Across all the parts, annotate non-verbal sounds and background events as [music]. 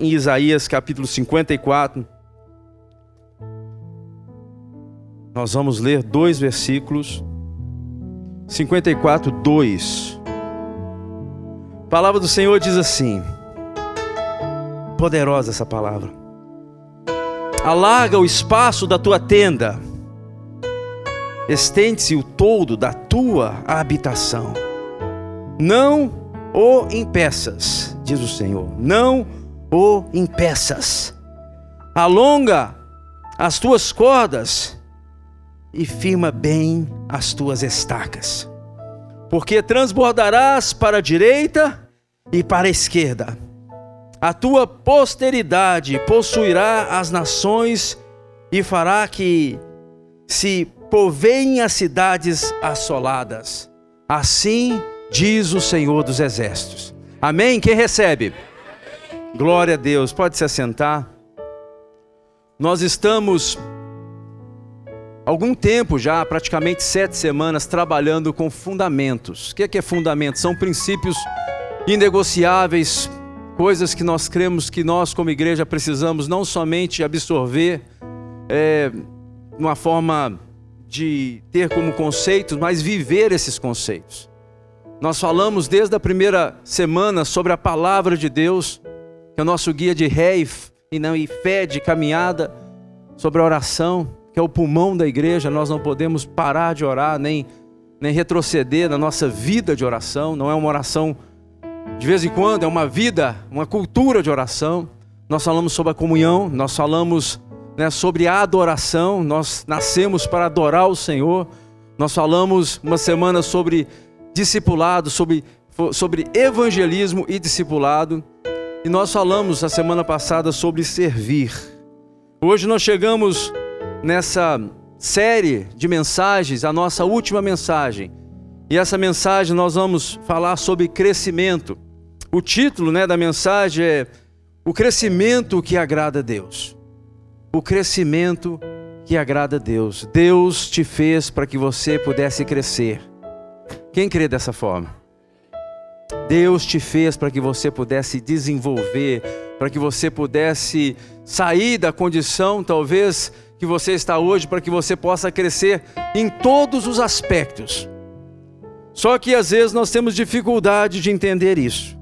em Isaías capítulo 54. Nós vamos ler dois versículos. 54, 2. A palavra do Senhor diz assim: Poderosa essa palavra. Alarga o espaço da tua tenda, estende-se o todo da tua habitação. Não o impeças, diz o Senhor. Não o impeças. Alonga as tuas cordas e firma bem as tuas estacas. Porque transbordarás para a direita e para a esquerda. A tua posteridade possuirá as nações e fará que se povoem as cidades assoladas. Assim diz o Senhor dos Exércitos. Amém? Quem recebe? Glória a Deus. Pode se assentar. Nós estamos algum tempo já, praticamente sete semanas, trabalhando com fundamentos. O que é, é fundamento? São princípios inegociáveis, coisas que nós cremos que nós, como igreja, precisamos não somente absorver é, uma forma de ter como conceitos, mas viver esses conceitos. Nós falamos desde a primeira semana sobre a palavra de Deus que é o nosso guia de ré e, não, e fé de caminhada, sobre a oração, que é o pulmão da igreja. Nós não podemos parar de orar, nem, nem retroceder na nossa vida de oração. Não é uma oração de vez em quando, é uma vida, uma cultura de oração. Nós falamos sobre a comunhão, nós falamos né, sobre a adoração, nós nascemos para adorar o Senhor. Nós falamos uma semana sobre discipulado, sobre, sobre evangelismo e discipulado. E nós falamos a semana passada sobre servir. Hoje nós chegamos nessa série de mensagens, a nossa última mensagem. E essa mensagem nós vamos falar sobre crescimento. O título né, da mensagem é O crescimento que agrada a Deus. O crescimento que agrada a Deus. Deus te fez para que você pudesse crescer. Quem crê dessa forma? Deus te fez para que você pudesse desenvolver, para que você pudesse sair da condição, talvez, que você está hoje, para que você possa crescer em todos os aspectos. Só que às vezes nós temos dificuldade de entender isso.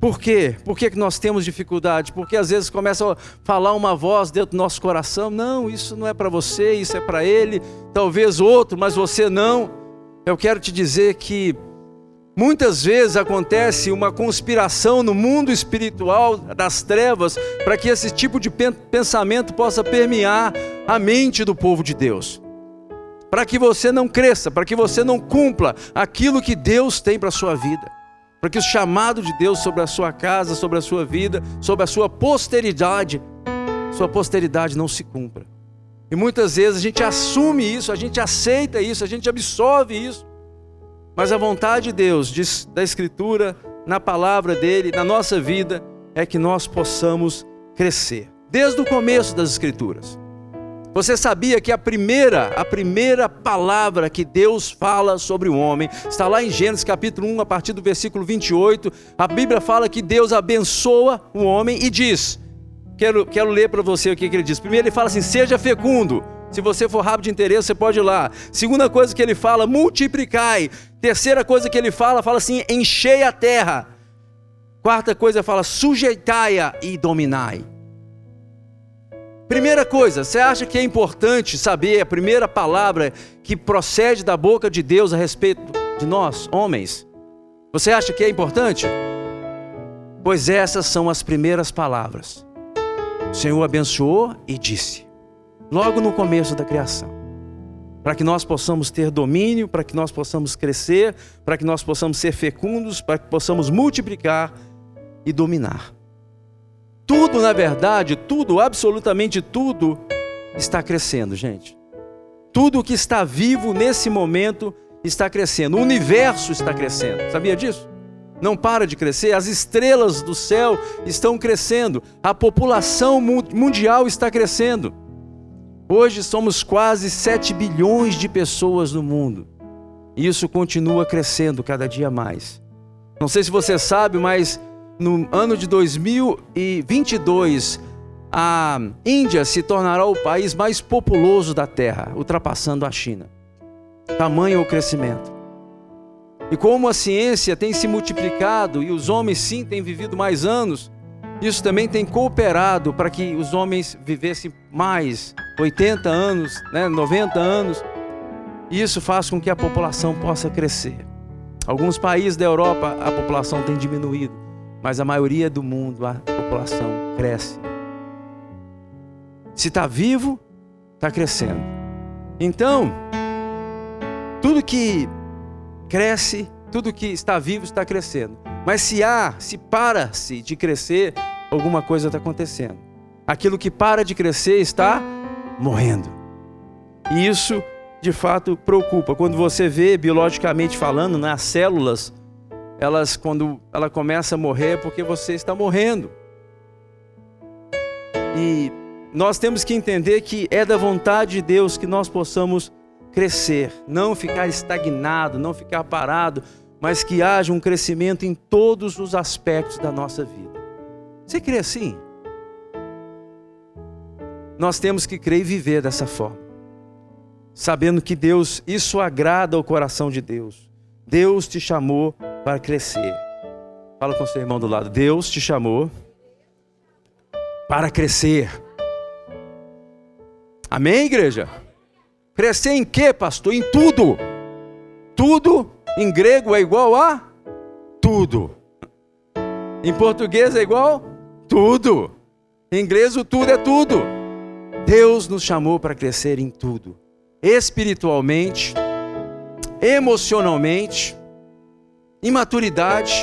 Por quê? Por que nós temos dificuldade? Porque às vezes começa a falar uma voz dentro do nosso coração: não, isso não é para você, isso é para ele, talvez outro, mas você não. Eu quero te dizer que Muitas vezes acontece uma conspiração no mundo espiritual das trevas para que esse tipo de pensamento possa permear a mente do povo de Deus. Para que você não cresça, para que você não cumpra aquilo que Deus tem para a sua vida. Para que o chamado de Deus sobre a sua casa, sobre a sua vida, sobre a sua posteridade, sua posteridade não se cumpra. E muitas vezes a gente assume isso, a gente aceita isso, a gente absorve isso. Mas a vontade de Deus, da Escritura, na palavra dele, na nossa vida, é que nós possamos crescer. Desde o começo das Escrituras. Você sabia que a primeira, a primeira palavra que Deus fala sobre o homem está lá em Gênesis capítulo 1, a partir do versículo 28. A Bíblia fala que Deus abençoa o homem e diz: Quero, quero ler para você o que, que ele diz. Primeiro, ele fala assim: Seja fecundo. Se você for rápido de interesse, você pode ir lá. Segunda coisa que ele fala: multiplicai. Terceira coisa que ele fala, fala assim: enchei a terra. Quarta coisa, fala: sujeitai-a e dominai. Primeira coisa, você acha que é importante saber a primeira palavra que procede da boca de Deus a respeito de nós, homens? Você acha que é importante? Pois essas são as primeiras palavras. O Senhor abençoou e disse, logo no começo da criação para que nós possamos ter domínio, para que nós possamos crescer, para que nós possamos ser fecundos, para que possamos multiplicar e dominar. Tudo, na verdade, tudo, absolutamente tudo, está crescendo, gente. Tudo que está vivo nesse momento está crescendo. O universo está crescendo. Sabia disso? Não para de crescer. As estrelas do céu estão crescendo. A população mundial está crescendo. Hoje somos quase 7 bilhões de pessoas no mundo. E isso continua crescendo cada dia mais. Não sei se você sabe, mas no ano de 2022 a Índia se tornará o país mais populoso da Terra, ultrapassando a China. Tamanho o crescimento. E como a ciência tem se multiplicado e os homens sim têm vivido mais anos, isso também tem cooperado para que os homens vivessem mais, 80 anos, né, 90 anos. E isso faz com que a população possa crescer. Alguns países da Europa a população tem diminuído, mas a maioria do mundo a população cresce. Se está vivo, está crescendo. Então, tudo que cresce, tudo que está vivo está crescendo. Mas se há, se para-se de crescer, alguma coisa está acontecendo. Aquilo que para de crescer está morrendo. E isso, de fato, preocupa. Quando você vê, biologicamente falando, nas né, células, elas, quando ela começa a morrer, é porque você está morrendo. E nós temos que entender que é da vontade de Deus que nós possamos crescer, não ficar estagnado, não ficar parado, mas que haja um crescimento em todos os aspectos da nossa vida. Você crê assim? Nós temos que crer e viver dessa forma, sabendo que Deus, isso agrada ao coração de Deus. Deus te chamou para crescer. Fala com seu irmão do lado. Deus te chamou para crescer. Amém, igreja? Crescer em quê, pastor? Em tudo. Tudo em grego é igual a tudo. Em português é igual tudo. Em inglês o tudo é tudo. Deus nos chamou para crescer em tudo. Espiritualmente, emocionalmente, em maturidade,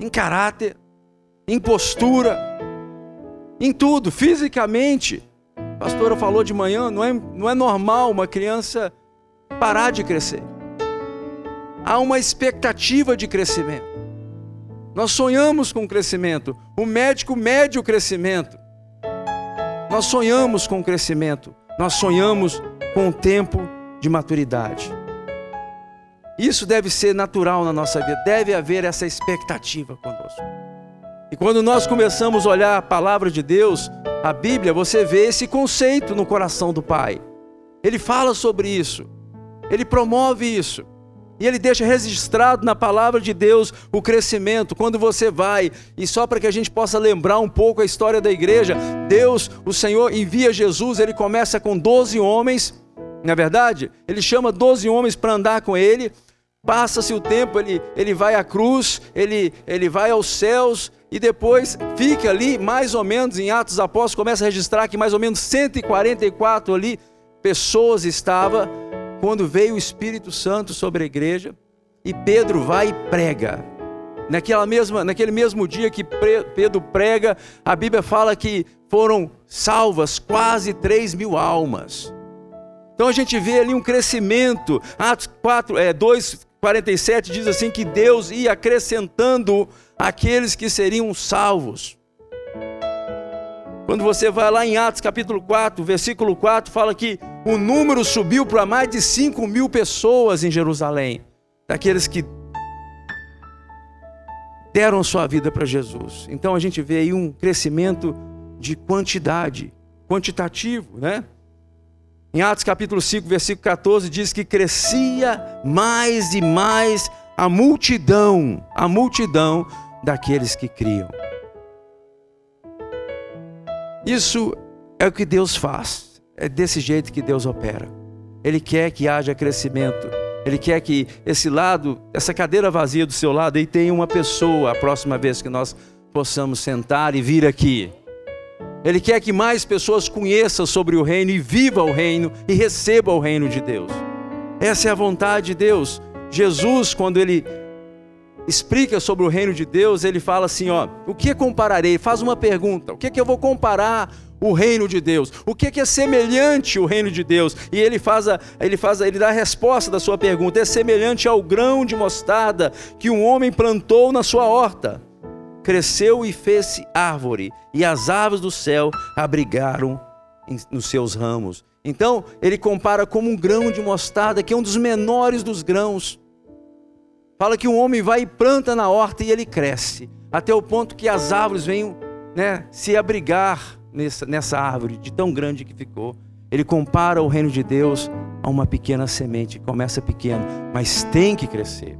em caráter, em postura, em tudo, fisicamente. A pastora falou de manhã, não é, não é normal uma criança parar de crescer há uma expectativa de crescimento. Nós sonhamos com crescimento. O médico mede o crescimento. Nós sonhamos com crescimento. Nós sonhamos com o tempo de maturidade. Isso deve ser natural na nossa vida. Deve haver essa expectativa conosco. E quando nós começamos a olhar a palavra de Deus, a Bíblia, você vê esse conceito no coração do Pai. Ele fala sobre isso. Ele promove isso. E ele deixa registrado na palavra de Deus o crescimento. Quando você vai, e só para que a gente possa lembrar um pouco a história da igreja, Deus, o Senhor, envia Jesus, ele começa com 12 homens, na é verdade, ele chama 12 homens para andar com ele. Passa-se o tempo, ele, ele vai à cruz, ele, ele vai aos céus, e depois fica ali, mais ou menos, em Atos Apóstolos, começa a registrar que mais ou menos 144 ali pessoas estavam quando veio o Espírito Santo sobre a igreja e Pedro vai e prega. Naquela mesma, naquele mesmo dia que Pedro prega, a Bíblia fala que foram salvas quase 3 mil almas. Então a gente vê ali um crescimento. Atos 4, é, 2, 47 diz assim que Deus ia acrescentando aqueles que seriam salvos. Quando você vai lá em Atos capítulo 4, versículo 4, fala que o número subiu para mais de 5 mil pessoas em Jerusalém, daqueles que deram sua vida para Jesus. Então a gente vê aí um crescimento de quantidade, quantitativo, né? Em Atos capítulo 5, versículo 14, diz que crescia mais e mais a multidão, a multidão daqueles que criam. Isso é o que Deus faz. É desse jeito que Deus opera. Ele quer que haja crescimento. Ele quer que esse lado, essa cadeira vazia do seu lado, aí tenha uma pessoa a próxima vez que nós possamos sentar e vir aqui. Ele quer que mais pessoas conheçam sobre o reino e vivam o reino e recebam o reino de Deus. Essa é a vontade de Deus. Jesus, quando ele explica sobre o reino de Deus, ele fala assim, ó, o que compararei? Faz uma pergunta. O que, que eu vou comparar o reino de Deus. O que é semelhante o reino de Deus? E ele faz a, ele faz a, ele dá a resposta da sua pergunta. É semelhante ao grão de mostarda que um homem plantou na sua horta. Cresceu e fez-se árvore, e as aves do céu abrigaram nos seus ramos. Então, ele compara como um grão de mostarda, que é um dos menores dos grãos. Fala que um homem vai e planta na horta e ele cresce. até o ponto que as árvores venham né, se abrigar nessa, nessa árvore, de tão grande que ficou. Ele compara o reino de Deus a uma pequena semente, começa pequeno, mas tem que crescer.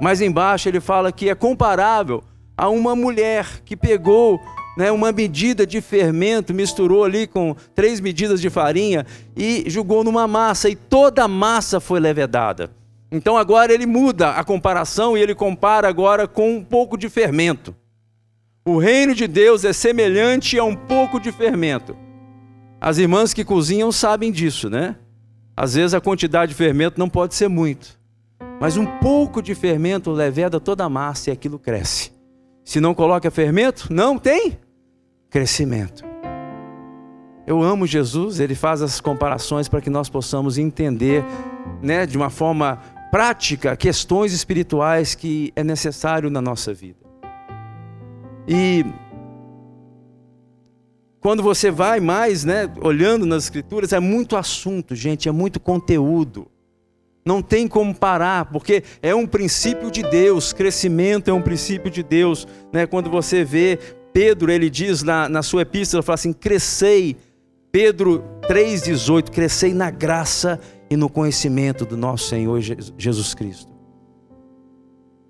Mais embaixo ele fala que é comparável a uma mulher que pegou né, uma medida de fermento, misturou ali com três medidas de farinha e jogou numa massa, e toda a massa foi levedada. Então agora ele muda a comparação e ele compara agora com um pouco de fermento. O reino de Deus é semelhante a um pouco de fermento. As irmãs que cozinham sabem disso, né? Às vezes a quantidade de fermento não pode ser muito, mas um pouco de fermento leveda toda a massa e aquilo cresce. Se não coloca fermento, não tem crescimento. Eu amo Jesus, ele faz as comparações para que nós possamos entender, né, de uma forma prática, questões espirituais que é necessário na nossa vida. E quando você vai mais, né, olhando nas escrituras, é muito assunto, gente, é muito conteúdo. Não tem como parar, porque é um princípio de Deus, crescimento é um princípio de Deus. Né? Quando você vê Pedro, ele diz na, na sua epístola, fala assim: crescei, Pedro 3,18, crescei na graça e no conhecimento do nosso Senhor Jesus Cristo.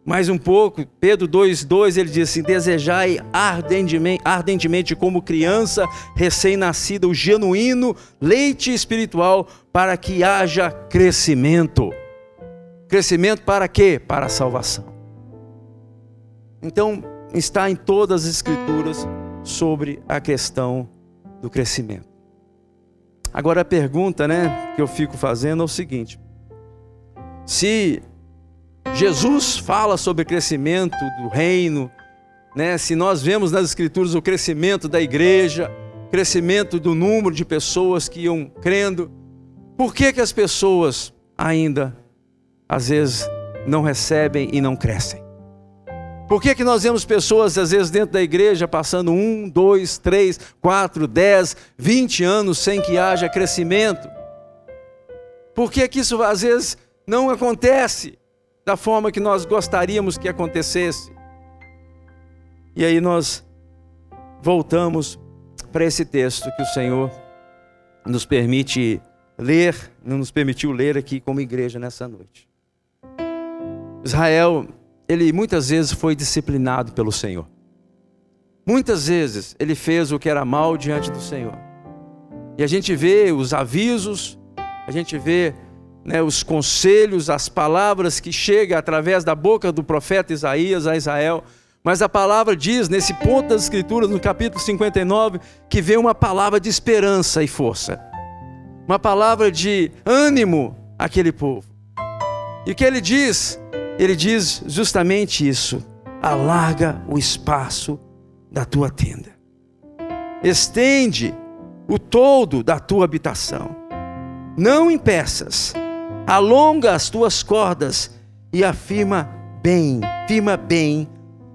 Mais um pouco, Pedro 2,2 ele diz assim: Desejai ardentemente, ardentemente como criança recém-nascida, o genuíno leite espiritual, para que haja crescimento. Crescimento para quê? Para a salvação. Então, está em todas as Escrituras sobre a questão do crescimento. Agora a pergunta, né, que eu fico fazendo é o seguinte: se Jesus fala sobre crescimento do reino, né? Se nós vemos nas escrituras o crescimento da igreja, crescimento do número de pessoas que iam crendo, por que que as pessoas ainda às vezes não recebem e não crescem? Por que, que nós vemos pessoas, às vezes, dentro da igreja, passando um, dois, três, quatro, dez, vinte anos sem que haja crescimento? Por que, que isso, às vezes, não acontece? Da forma que nós gostaríamos que acontecesse. E aí nós voltamos para esse texto que o Senhor nos permite ler, nos permitiu ler aqui como igreja nessa noite. Israel, ele muitas vezes foi disciplinado pelo Senhor. Muitas vezes ele fez o que era mal diante do Senhor. E a gente vê os avisos, a gente vê né, os conselhos, as palavras que chegam através da boca do profeta Isaías a Israel. Mas a palavra diz, nesse ponto das Escrituras, no capítulo 59, que vem uma palavra de esperança e força, uma palavra de ânimo àquele povo. E o que ele diz? Ele diz justamente isso: alarga o espaço da tua tenda, estende o todo da tua habitação, não impeças alonga as tuas cordas e afirma bem, firma bem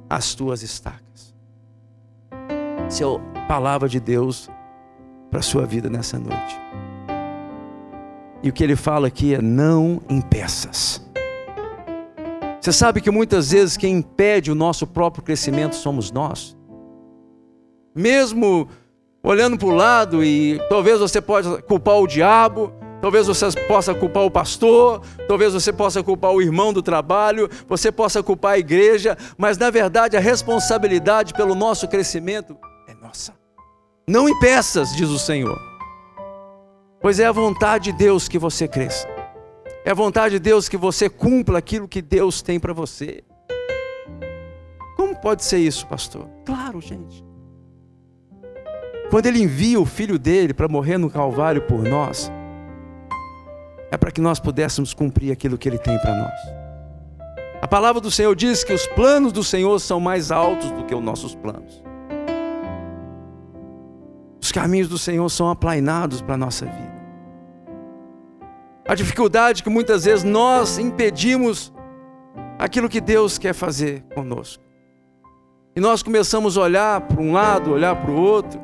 as tuas estacas. Essa é a palavra de Deus para a sua vida nessa noite. E o que ele fala aqui é: não impeças. Você sabe que muitas vezes quem impede o nosso próprio crescimento somos nós. Mesmo olhando para o lado, e talvez você pode culpar o diabo, Talvez você possa culpar o pastor, talvez você possa culpar o irmão do trabalho, você possa culpar a igreja, mas na verdade a responsabilidade pelo nosso crescimento é nossa. Não impeças, diz o Senhor, pois é a vontade de Deus que você cresça, é a vontade de Deus que você cumpra aquilo que Deus tem para você. Como pode ser isso, pastor? Claro, gente. Quando Ele envia o filho dele para morrer no Calvário por nós, é para que nós pudéssemos cumprir aquilo que Ele tem para nós. A palavra do Senhor diz que os planos do Senhor são mais altos do que os nossos planos. Os caminhos do Senhor são aplainados para a nossa vida. A dificuldade que muitas vezes nós impedimos aquilo que Deus quer fazer conosco. E nós começamos a olhar para um lado, olhar para o outro,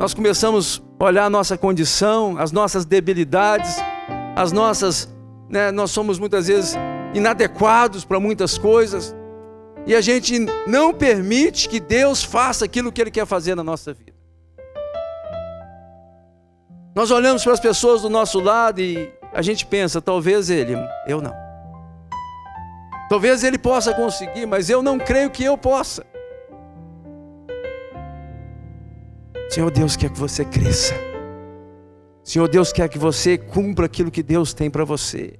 nós começamos a olhar a nossa condição, as nossas debilidades, as nossas, né, nós somos muitas vezes inadequados para muitas coisas. E a gente não permite que Deus faça aquilo que Ele quer fazer na nossa vida. Nós olhamos para as pessoas do nosso lado e a gente pensa, talvez ele, eu não. Talvez ele possa conseguir, mas eu não creio que eu possa. Senhor Deus quer que você cresça. Senhor Deus quer que você cumpra aquilo que Deus tem para você.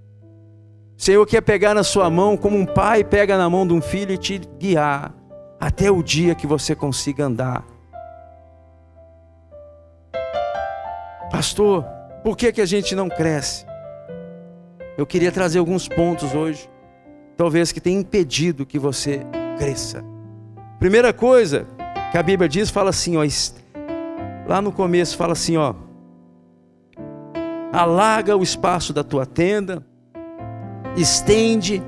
Senhor quer pegar na sua mão como um pai pega na mão de um filho e te guiar até o dia que você consiga andar Pastor, por que, que a gente não cresce? Eu queria trazer alguns pontos hoje, talvez que tenha impedido que você cresça. Primeira coisa que a Bíblia diz, fala assim, ó, lá no começo fala assim, ó, alarga o espaço da tua tenda, estende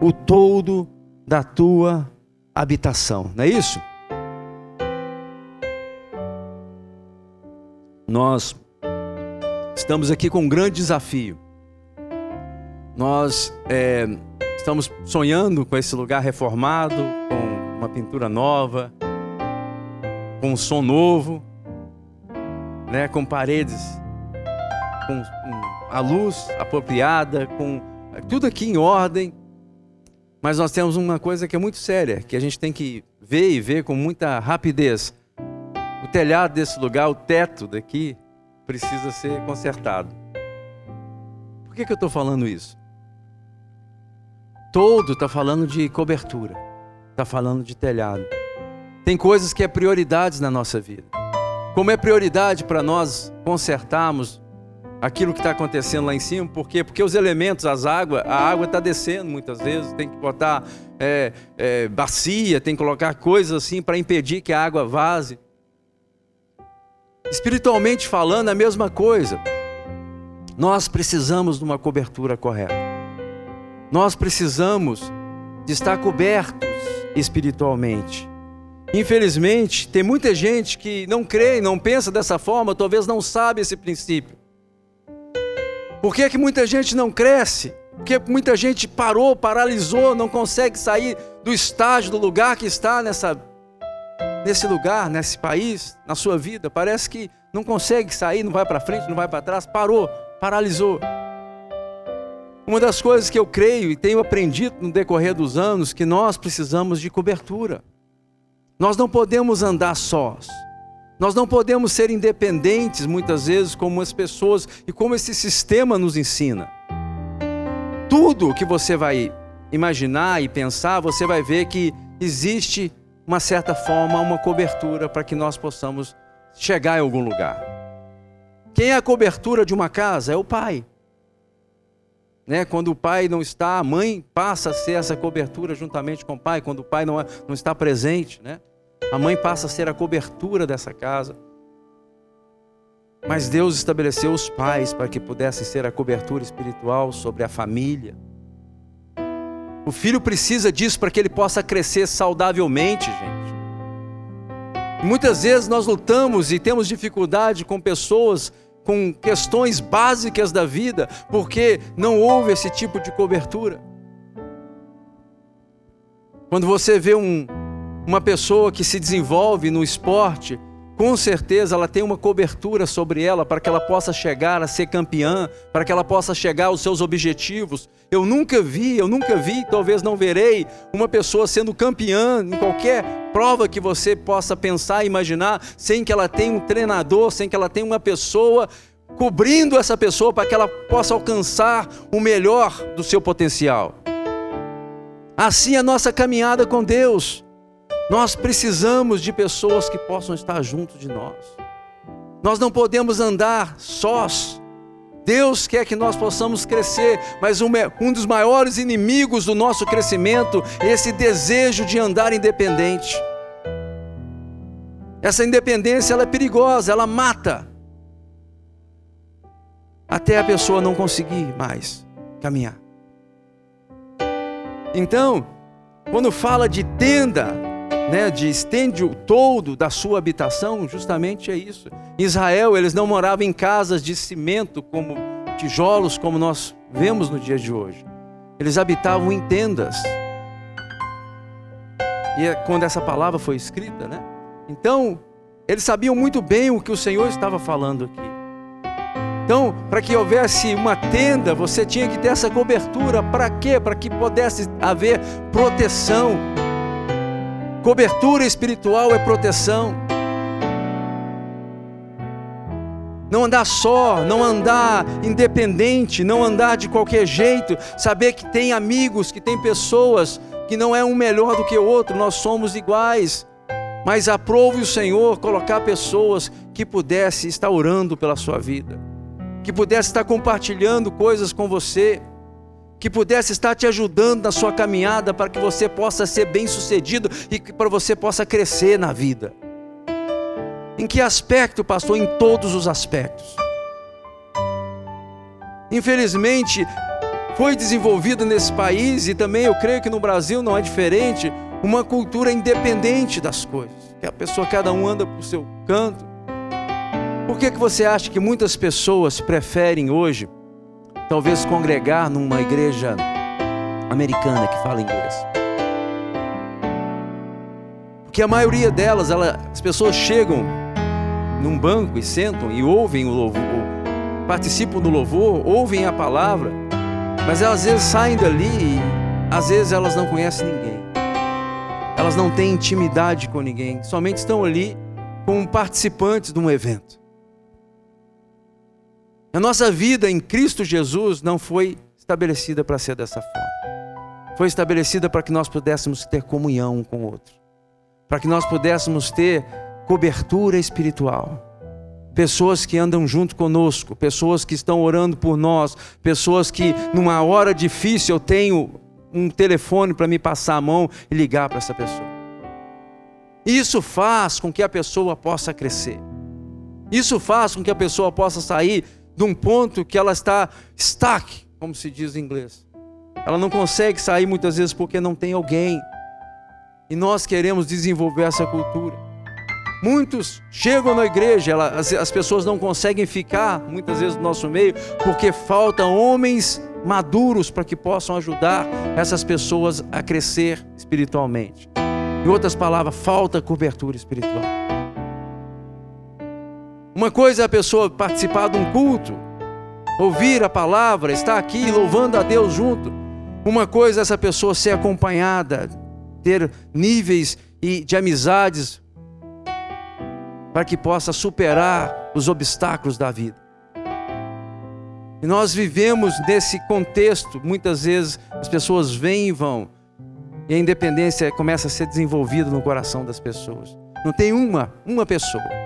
o todo da tua habitação, não é isso? Nós Estamos aqui com um grande desafio. Nós é, estamos sonhando com esse lugar reformado, com uma pintura nova, com um som novo, né, com paredes, com a luz apropriada, com tudo aqui em ordem. Mas nós temos uma coisa que é muito séria, que a gente tem que ver e ver com muita rapidez. O telhado desse lugar, o teto daqui, precisa ser consertado. Por que, que eu estou falando isso? Todo está falando de cobertura, está falando de telhado. Tem coisas que é prioridades na nossa vida. Como é prioridade para nós consertarmos aquilo que está acontecendo lá em cima, por quê? Porque os elementos, as águas, a água está descendo muitas vezes, tem que botar é, é, bacia, tem que colocar coisas assim para impedir que a água vaze. Espiritualmente falando, é a mesma coisa. Nós precisamos de uma cobertura correta. Nós precisamos de estar cobertos espiritualmente. Infelizmente, tem muita gente que não crê, não pensa dessa forma, talvez não sabe esse princípio. Por que, que muita gente não cresce? Porque muita gente parou, paralisou, não consegue sair do estágio, do lugar que está nessa nesse lugar, nesse país, na sua vida, parece que não consegue sair, não vai para frente, não vai para trás, parou, paralisou. Uma das coisas que eu creio e tenho aprendido no decorrer dos anos que nós precisamos de cobertura. Nós não podemos andar sós. Nós não podemos ser independentes muitas vezes como as pessoas e como esse sistema nos ensina. Tudo que você vai imaginar e pensar, você vai ver que existe uma certa forma, uma cobertura para que nós possamos chegar em algum lugar. Quem é a cobertura de uma casa? É o pai. Né? Quando o pai não está, a mãe passa a ser essa cobertura juntamente com o pai. Quando o pai não, é, não está presente, né? A mãe passa a ser a cobertura dessa casa. Mas Deus estabeleceu os pais para que pudessem ser a cobertura espiritual sobre a família. O filho precisa disso para que ele possa crescer saudavelmente, gente. Muitas vezes nós lutamos e temos dificuldade com pessoas com questões básicas da vida, porque não houve esse tipo de cobertura. Quando você vê um, uma pessoa que se desenvolve no esporte, com certeza ela tem uma cobertura sobre ela para que ela possa chegar a ser campeã, para que ela possa chegar aos seus objetivos. Eu nunca vi, eu nunca vi, talvez não verei, uma pessoa sendo campeã em qualquer prova que você possa pensar imaginar, sem que ela tenha um treinador, sem que ela tenha uma pessoa cobrindo essa pessoa para que ela possa alcançar o melhor do seu potencial. Assim é a nossa caminhada com Deus. Nós precisamos de pessoas que possam estar junto de nós. Nós não podemos andar sós. Deus quer que nós possamos crescer, mas um, dos maiores inimigos do nosso crescimento é esse desejo de andar independente. Essa independência ela é perigosa, ela mata. Até a pessoa não conseguir mais caminhar. Então, quando fala de tenda, né, de estende o todo da sua habitação, justamente é isso. Israel, eles não moravam em casas de cimento, como tijolos, como nós vemos no dia de hoje. Eles habitavam em tendas. E é quando essa palavra foi escrita, né? Então, eles sabiam muito bem o que o Senhor estava falando aqui. Então, para que houvesse uma tenda, você tinha que ter essa cobertura. Para quê? Para que pudesse haver proteção. Cobertura espiritual é proteção. Não andar só, não andar independente, não andar de qualquer jeito, saber que tem amigos, que tem pessoas, que não é um melhor do que o outro, nós somos iguais. Mas aprove o Senhor colocar pessoas que pudessem estar orando pela sua vida, que pudesse estar compartilhando coisas com você, que pudesse estar te ajudando na sua caminhada para que você possa ser bem-sucedido e que para você possa crescer na vida. Em que aspecto, pastor? Em todos os aspectos. Infelizmente, foi desenvolvida nesse país e também eu creio que no Brasil não é diferente, uma cultura independente das coisas. Que a pessoa cada um anda para o seu canto. Por que, que você acha que muitas pessoas preferem hoje talvez congregar numa igreja americana que fala inglês? Porque a maioria delas, ela, as pessoas chegam num banco e sentam e ouvem o louvor, participam do louvor, ouvem a palavra, mas elas às vezes saem dali e às vezes elas não conhecem ninguém. Elas não têm intimidade com ninguém, somente estão ali como participantes de um evento. A nossa vida em Cristo Jesus não foi estabelecida para ser dessa forma. Foi estabelecida para que nós pudéssemos ter comunhão um com o outro, para que nós pudéssemos ter cobertura espiritual. Pessoas que andam junto conosco, pessoas que estão orando por nós, pessoas que numa hora difícil eu tenho um telefone para me passar a mão e ligar para essa pessoa. Isso faz com que a pessoa possa crescer. Isso faz com que a pessoa possa sair de um ponto que ela está stuck, como se diz em inglês. Ela não consegue sair muitas vezes porque não tem alguém. E nós queremos desenvolver essa cultura. Muitos chegam na igreja, ela, as, as pessoas não conseguem ficar muitas vezes no nosso meio porque faltam homens maduros para que possam ajudar essas pessoas a crescer espiritualmente. Em outras palavras, falta cobertura espiritual. Uma coisa é a pessoa participar de um culto, ouvir a palavra, estar aqui louvando a Deus junto. Uma coisa é essa pessoa ser acompanhada, ter níveis de amizades para que possa superar os obstáculos da vida. E nós vivemos nesse contexto, muitas vezes as pessoas vêm e vão, e a independência começa a ser desenvolvida no coração das pessoas. Não tem uma, uma pessoa.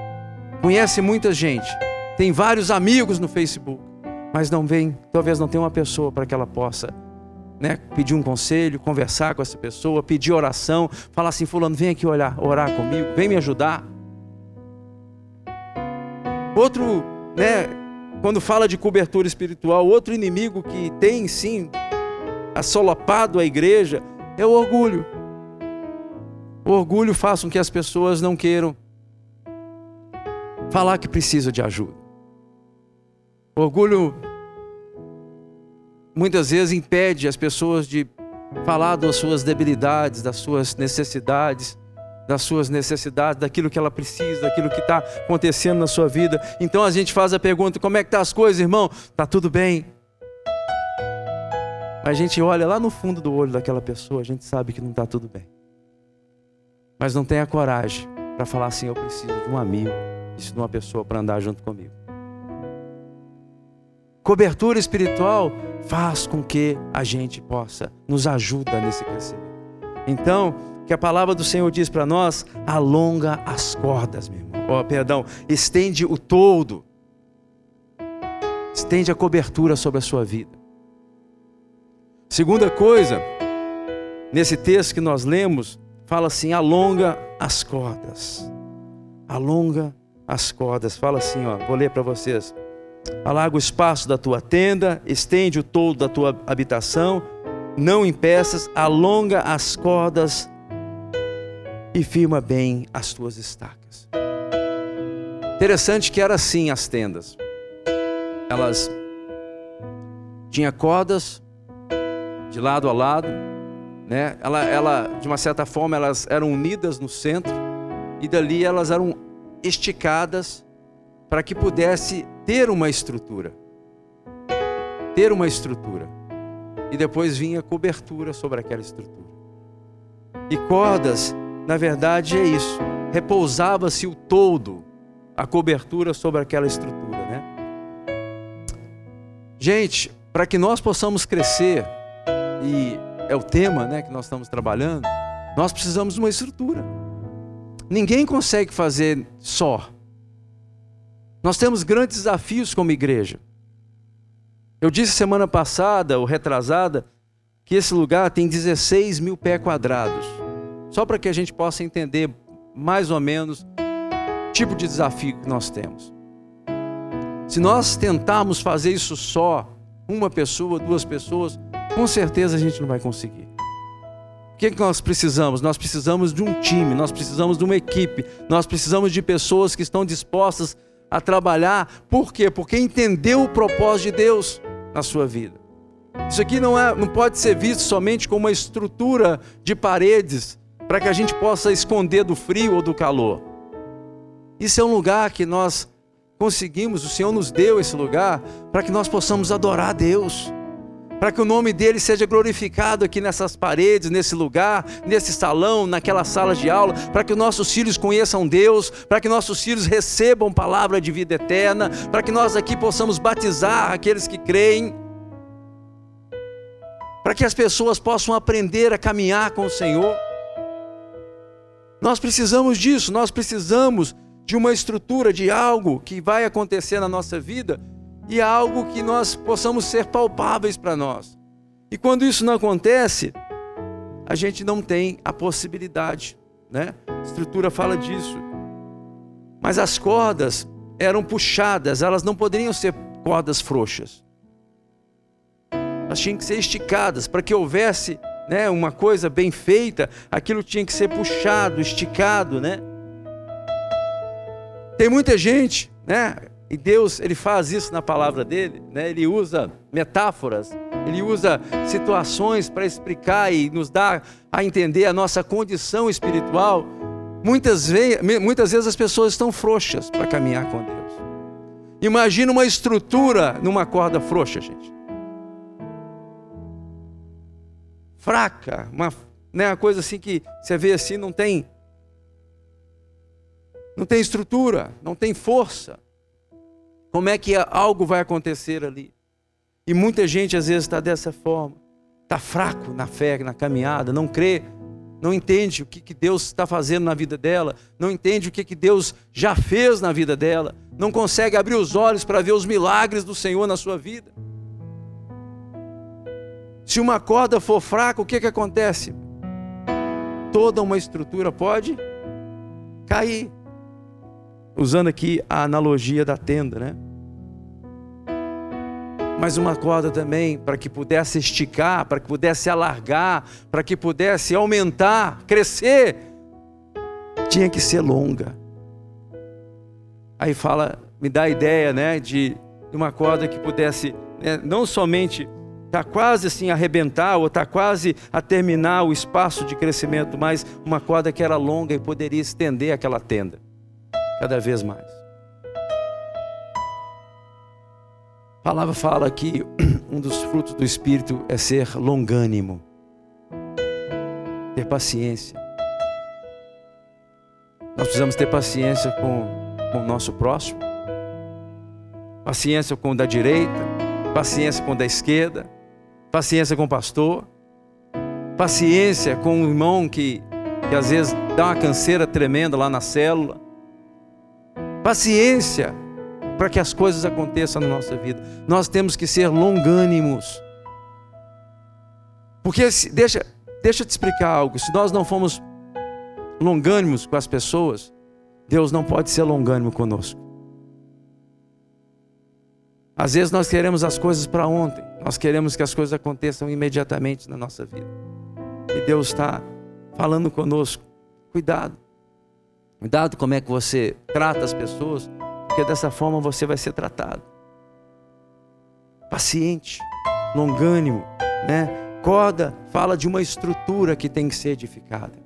Conhece muita gente, tem vários amigos no Facebook, mas não vem, talvez não tenha uma pessoa para que ela possa né, pedir um conselho, conversar com essa pessoa, pedir oração, falar assim, fulano, vem aqui olhar, orar comigo, vem me ajudar. Outro, né, quando fala de cobertura espiritual, outro inimigo que tem sim assolapado a igreja é o orgulho. O orgulho faz com que as pessoas não queiram falar que precisa de ajuda. O orgulho muitas vezes impede as pessoas de falar das suas debilidades, das suas necessidades das suas necessidades, daquilo que ela precisa, daquilo que está acontecendo na sua vida. Então a gente faz a pergunta: como é que tá as coisas, irmão? Tá tudo bem? Mas a gente olha lá no fundo do olho daquela pessoa, a gente sabe que não está tudo bem. Mas não tem a coragem para falar assim: eu preciso de um amigo, preciso de uma pessoa para andar junto comigo. Cobertura espiritual faz com que a gente possa nos ajuda nesse crescimento. Então, que a palavra do Senhor diz para nós: alonga as cordas, meu irmão. Oh, perdão, estende o todo. Estende a cobertura sobre a sua vida. Segunda coisa, nesse texto que nós lemos, fala assim: alonga as cordas. Alonga as cordas. Fala assim, ó, vou ler para vocês. Alarga o espaço da tua tenda, estende o todo da tua habitação, não impeças, alonga as cordas e firma bem as tuas estacas. Interessante que era assim as tendas. Elas tinham cordas de lado a lado né? Ela, ela, de uma certa forma, elas eram unidas no centro e dali elas eram esticadas para que pudesse ter uma estrutura. Ter uma estrutura. E depois vinha cobertura sobre aquela estrutura. E cordas, na verdade, é isso. Repousava-se o todo, a cobertura sobre aquela estrutura, né? Gente, para que nós possamos crescer, e é o tema né, que nós estamos trabalhando, nós precisamos de uma estrutura. Ninguém consegue fazer só. Nós temos grandes desafios como igreja. Eu disse semana passada, ou retrasada, que esse lugar tem 16 mil pés quadrados. Só para que a gente possa entender mais ou menos o tipo de desafio que nós temos. Se nós tentarmos fazer isso só, uma pessoa, duas pessoas, com certeza a gente não vai conseguir. O que, é que nós precisamos? Nós precisamos de um time, nós precisamos de uma equipe, nós precisamos de pessoas que estão dispostas a trabalhar. Por quê? Porque entendeu o propósito de Deus na sua vida. Isso aqui não, é, não pode ser visto somente como uma estrutura de paredes para que a gente possa esconder do frio ou do calor. Isso é um lugar que nós conseguimos, o Senhor nos deu esse lugar para que nós possamos adorar a Deus para que o nome dele seja glorificado aqui nessas paredes, nesse lugar, nesse salão, naquela sala de aula, para que nossos filhos conheçam Deus, para que nossos filhos recebam palavra de vida eterna, para que nós aqui possamos batizar aqueles que creem, para que as pessoas possam aprender a caminhar com o Senhor. Nós precisamos disso, nós precisamos de uma estrutura, de algo que vai acontecer na nossa vida e algo que nós possamos ser palpáveis para nós. E quando isso não acontece, a gente não tem a possibilidade, né? A estrutura fala disso. Mas as cordas eram puxadas, elas não poderiam ser cordas frouxas. Elas tinham que ser esticadas para que houvesse, né, uma coisa bem feita, aquilo tinha que ser puxado, esticado, né? Tem muita gente, né? E Deus, ele faz isso na palavra dele, né? Ele usa metáforas, ele usa situações para explicar e nos dar a entender a nossa condição espiritual. Muitas, vezes, muitas vezes as pessoas estão frouxas para caminhar com Deus. Imagina uma estrutura numa corda frouxa, gente. Fraca, uma, né, uma coisa assim que você vê assim, não tem não tem estrutura, não tem força. Como é que algo vai acontecer ali? E muita gente às vezes está dessa forma, está fraco na fé, na caminhada, não crê, não entende o que, que Deus está fazendo na vida dela, não entende o que, que Deus já fez na vida dela, não consegue abrir os olhos para ver os milagres do Senhor na sua vida. Se uma corda for fraca, o que, que acontece? Toda uma estrutura pode cair usando aqui a analogia da tenda, né? Mas uma corda também para que pudesse esticar, para que pudesse alargar, para que pudesse aumentar, crescer, tinha que ser longa. Aí fala, me dá a ideia, né, de uma corda que pudesse né, não somente tá quase assim a arrebentar ou tá quase a terminar o espaço de crescimento, mas uma corda que era longa e poderia estender aquela tenda cada vez mais. A palavra fala que [clears throat] um dos frutos do Espírito é ser longânimo, ter paciência. Nós precisamos ter paciência com, com o nosso próximo, paciência com o da direita, paciência com o da esquerda, paciência com o pastor, paciência com o irmão que, que às vezes dá uma canseira tremenda lá na célula, paciência para que as coisas aconteçam na nossa vida. Nós temos que ser longânimos. Porque deixa, deixa eu te explicar algo. Se nós não formos longânimos com as pessoas, Deus não pode ser longânimo conosco. Às vezes nós queremos as coisas para ontem. Nós queremos que as coisas aconteçam imediatamente na nossa vida. E Deus está falando conosco. Cuidado. Cuidado como é que você trata as pessoas, porque dessa forma você vai ser tratado. Paciente, longânimo, né? Corda fala de uma estrutura que tem que ser edificada.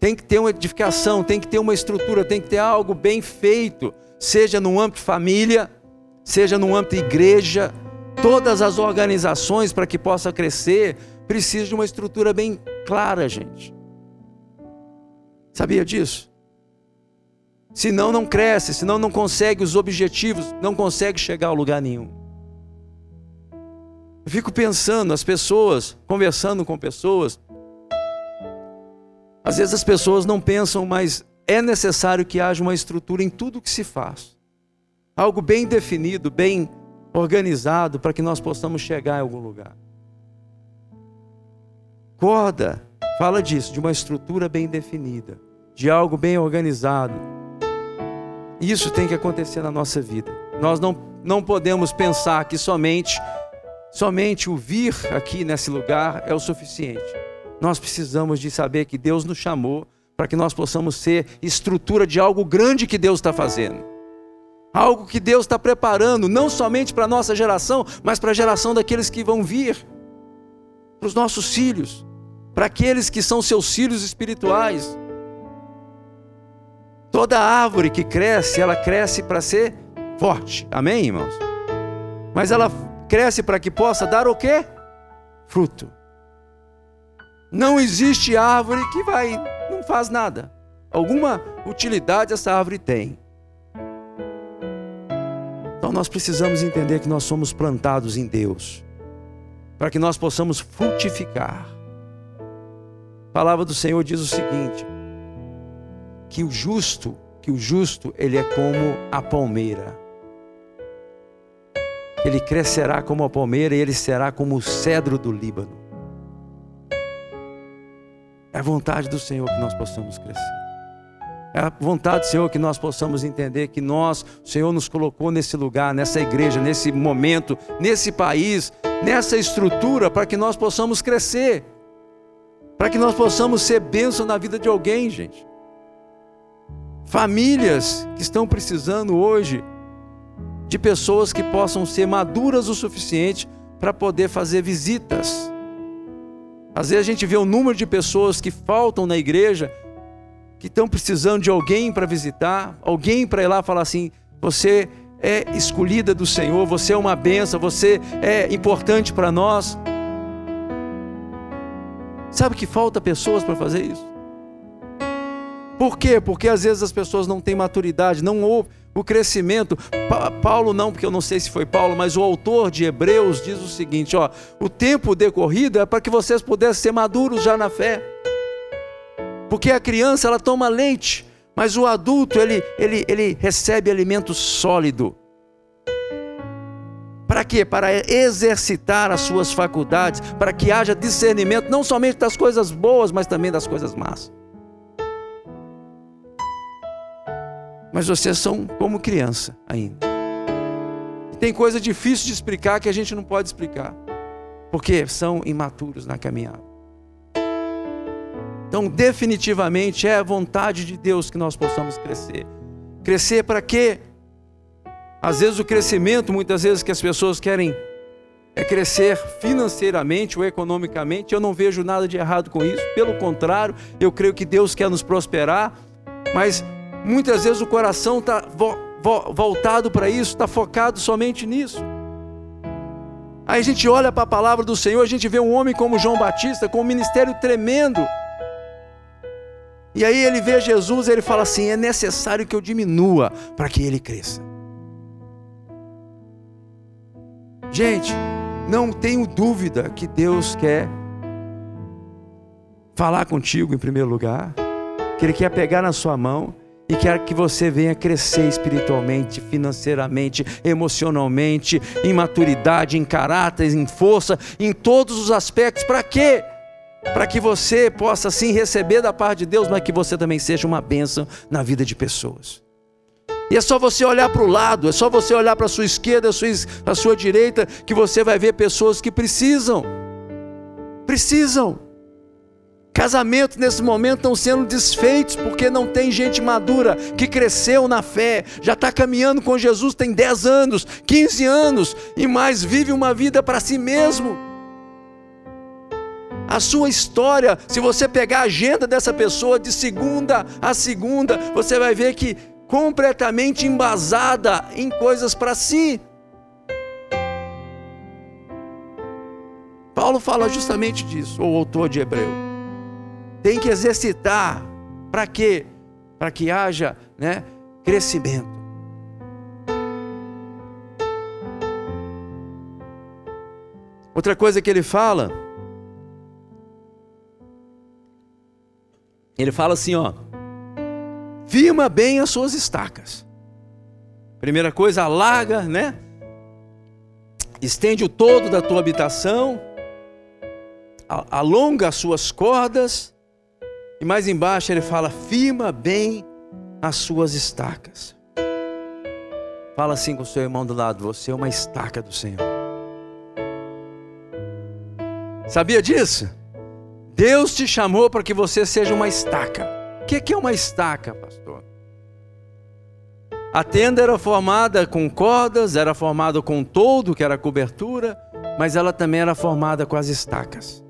Tem que ter uma edificação, tem que ter uma estrutura, tem que ter algo bem feito, seja no âmbito família, seja no âmbito igreja, todas as organizações para que possa crescer, precisam de uma estrutura bem clara, gente. Sabia disso? Senão não cresce, senão não consegue os objetivos, não consegue chegar a lugar nenhum. Eu fico pensando, as pessoas, conversando com pessoas, às vezes as pessoas não pensam, mas é necessário que haja uma estrutura em tudo que se faz. Algo bem definido, bem organizado para que nós possamos chegar em algum lugar. Corda fala disso, de uma estrutura bem definida, de algo bem organizado. Isso tem que acontecer na nossa vida. Nós não, não podemos pensar que somente somente o vir aqui nesse lugar é o suficiente. Nós precisamos de saber que Deus nos chamou para que nós possamos ser estrutura de algo grande que Deus está fazendo. Algo que Deus está preparando, não somente para a nossa geração, mas para a geração daqueles que vão vir, para os nossos filhos, para aqueles que são seus filhos espirituais. Toda árvore que cresce, ela cresce para ser forte, amém, irmãos? Mas ela cresce para que possa dar o quê? Fruto. Não existe árvore que vai, não faz nada. Alguma utilidade essa árvore tem. Então nós precisamos entender que nós somos plantados em Deus, para que nós possamos frutificar. A palavra do Senhor diz o seguinte: que o justo, que o justo, ele é como a palmeira. Ele crescerá como a palmeira e ele será como o cedro do Líbano. É a vontade do Senhor que nós possamos crescer. É a vontade do Senhor que nós possamos entender que nós, o Senhor nos colocou nesse lugar, nessa igreja, nesse momento, nesse país, nessa estrutura, para que nós possamos crescer, para que nós possamos ser bênção na vida de alguém, gente. Famílias que estão precisando hoje de pessoas que possam ser maduras o suficiente para poder fazer visitas. Às vezes a gente vê o número de pessoas que faltam na igreja que estão precisando de alguém para visitar, alguém para ir lá falar assim: você é escolhida do Senhor, você é uma benção, você é importante para nós. Sabe que falta pessoas para fazer isso? Por quê? Porque às vezes as pessoas não têm maturidade, não houve o crescimento. Pa Paulo não, porque eu não sei se foi Paulo, mas o autor de Hebreus diz o seguinte, ó, o tempo decorrido é para que vocês pudessem ser maduros já na fé. Porque a criança ela toma leite, mas o adulto ele, ele, ele recebe alimento sólido. Para quê? Para exercitar as suas faculdades, para que haja discernimento não somente das coisas boas, mas também das coisas más. Mas vocês são como criança ainda. tem coisa difícil de explicar que a gente não pode explicar, porque são imaturos na caminhada. Então, definitivamente é a vontade de Deus que nós possamos crescer. Crescer para quê? Às vezes o crescimento, muitas vezes que as pessoas querem é crescer financeiramente ou economicamente. Eu não vejo nada de errado com isso. Pelo contrário, eu creio que Deus quer nos prosperar, mas muitas vezes o coração está vo vo voltado para isso, está focado somente nisso. Aí a gente olha para a palavra do Senhor, a gente vê um homem como João Batista, com um ministério tremendo, e aí ele vê Jesus ele fala assim: é necessário que eu diminua para que ele cresça. Gente, não tenho dúvida que Deus quer falar contigo em primeiro lugar, que Ele quer pegar na sua mão e quer que você venha crescer espiritualmente, financeiramente, emocionalmente, em maturidade, em caráter, em força, em todos os aspectos. Para quê? para que você possa sim receber da parte de Deus, mas que você também seja uma bênção na vida de pessoas. E é só você olhar para o lado, é só você olhar para a sua esquerda, a sua, a sua direita, que você vai ver pessoas que precisam. Precisam. Casamentos nesse momento estão sendo desfeitos porque não tem gente madura que cresceu na fé, já está caminhando com Jesus tem 10 anos, 15 anos e mais vive uma vida para si mesmo a sua história, se você pegar a agenda dessa pessoa de segunda a segunda, você vai ver que completamente embasada em coisas para si. Paulo fala justamente disso, o autor de Hebreu. Tem que exercitar. Para quê? Para que haja né, crescimento. Outra coisa que ele fala, ele fala assim, ó, firma bem as suas estacas. Primeira coisa, alarga, né? Estende o todo da tua habitação, alonga as suas cordas, e mais embaixo ele fala, firma bem as suas estacas. Fala assim com o seu irmão do lado, você é uma estaca do Senhor. Sabia disso? Deus te chamou para que você seja uma estaca. O que é uma estaca, pastor? A tenda era formada com cordas, era formada com todo, que era cobertura, mas ela também era formada com as estacas.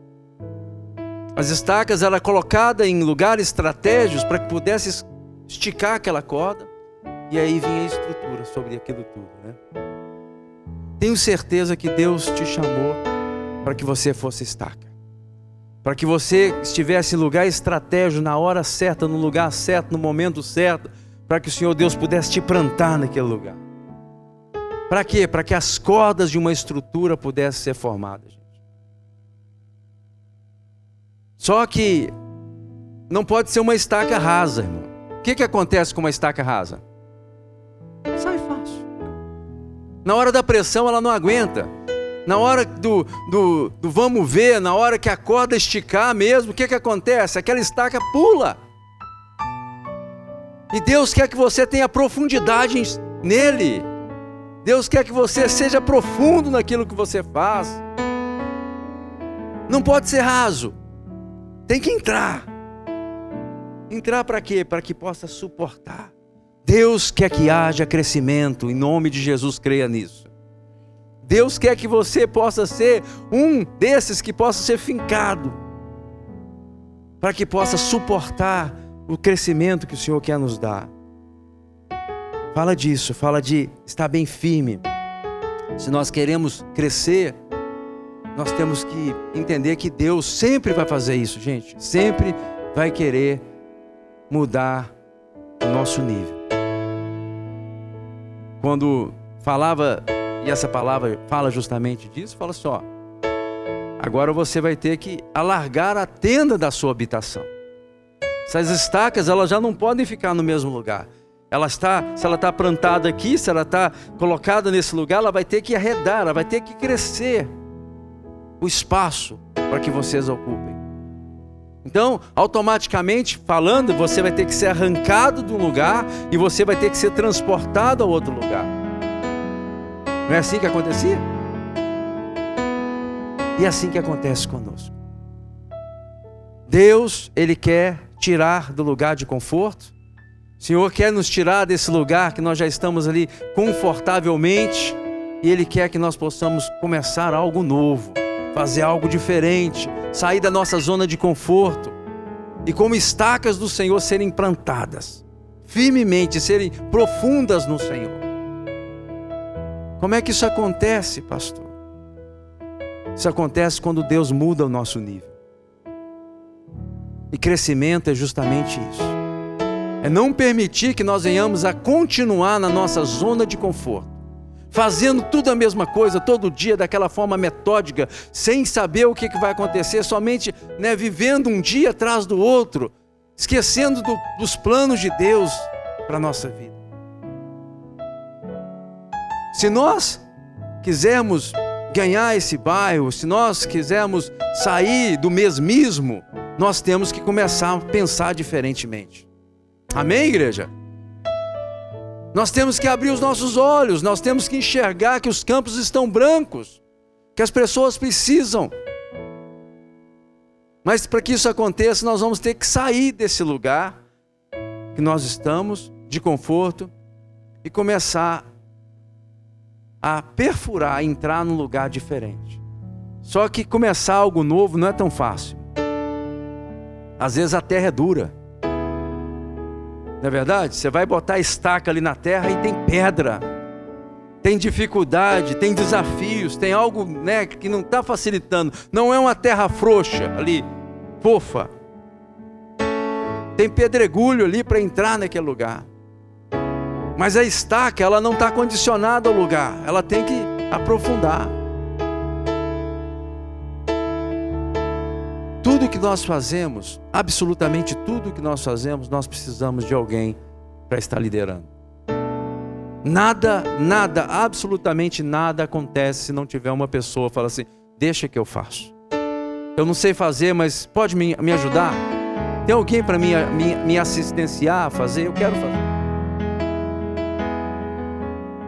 As estacas eram colocadas em lugares estratégicos para que pudesse esticar aquela corda, e aí vinha a estrutura sobre aquilo tudo. Né? Tenho certeza que Deus te chamou para que você fosse estaca. Para que você estivesse em lugar estratégico, na hora certa, no lugar certo, no momento certo, para que o Senhor Deus pudesse te plantar naquele lugar. Para quê? Para que as cordas de uma estrutura pudessem ser formadas. Só que não pode ser uma estaca rasa, irmão. O que, que acontece com uma estaca rasa? Sai fácil. Na hora da pressão ela não aguenta na hora do, do, do, vamos ver, na hora que a corda esticar mesmo, o que, que acontece? Aquela estaca pula. E Deus quer que você tenha profundidade nele. Deus quer que você seja profundo naquilo que você faz. Não pode ser raso. Tem que entrar. Entrar para quê? Para que possa suportar. Deus quer que haja crescimento. Em nome de Jesus, creia nisso. Deus quer que você possa ser um desses que possa ser fincado, para que possa suportar o crescimento que o Senhor quer nos dar. Fala disso, fala de estar bem firme. Se nós queremos crescer, nós temos que entender que Deus sempre vai fazer isso, gente. Sempre vai querer mudar o nosso nível. Quando falava e essa palavra fala justamente disso, fala só. Assim, agora você vai ter que alargar a tenda da sua habitação. Essas estacas, elas já não podem ficar no mesmo lugar. Ela está, se ela está plantada aqui, se ela está colocada nesse lugar, ela vai ter que arredar, ela vai ter que crescer o espaço para que vocês ocupem. Então, automaticamente falando, você vai ter que ser arrancado de um lugar e você vai ter que ser transportado a outro lugar. Não é assim que acontecia? E é assim que acontece conosco. Deus, Ele quer tirar do lugar de conforto. O Senhor quer nos tirar desse lugar que nós já estamos ali confortavelmente. E Ele quer que nós possamos começar algo novo, fazer algo diferente, sair da nossa zona de conforto. E como estacas do Senhor serem plantadas, firmemente, serem profundas no Senhor. Como é que isso acontece, pastor? Isso acontece quando Deus muda o nosso nível. E crescimento é justamente isso. É não permitir que nós venhamos a continuar na nossa zona de conforto, fazendo tudo a mesma coisa todo dia, daquela forma metódica, sem saber o que vai acontecer, somente né, vivendo um dia atrás do outro, esquecendo do, dos planos de Deus para a nossa vida. Se nós quisermos ganhar esse bairro, se nós quisermos sair do mesmismo, nós temos que começar a pensar diferentemente. Amém, igreja? Nós temos que abrir os nossos olhos, nós temos que enxergar que os campos estão brancos, que as pessoas precisam. Mas para que isso aconteça, nós vamos ter que sair desse lugar que nós estamos, de conforto, e começar a perfurar, a entrar num lugar diferente. Só que começar algo novo não é tão fácil. Às vezes a terra é dura. Não é verdade? Você vai botar estaca ali na terra e tem pedra, tem dificuldade, tem desafios, tem algo né, que não está facilitando. Não é uma terra frouxa ali, fofa. Tem pedregulho ali para entrar naquele lugar. Mas a estaca, ela não está condicionada ao lugar, ela tem que aprofundar. Tudo que nós fazemos, absolutamente tudo que nós fazemos, nós precisamos de alguém para estar liderando. Nada, nada, absolutamente nada acontece se não tiver uma pessoa que fala assim: deixa que eu faço. Eu não sei fazer, mas pode me, me ajudar? Tem alguém para me, me, me assistenciar a fazer? Eu quero fazer.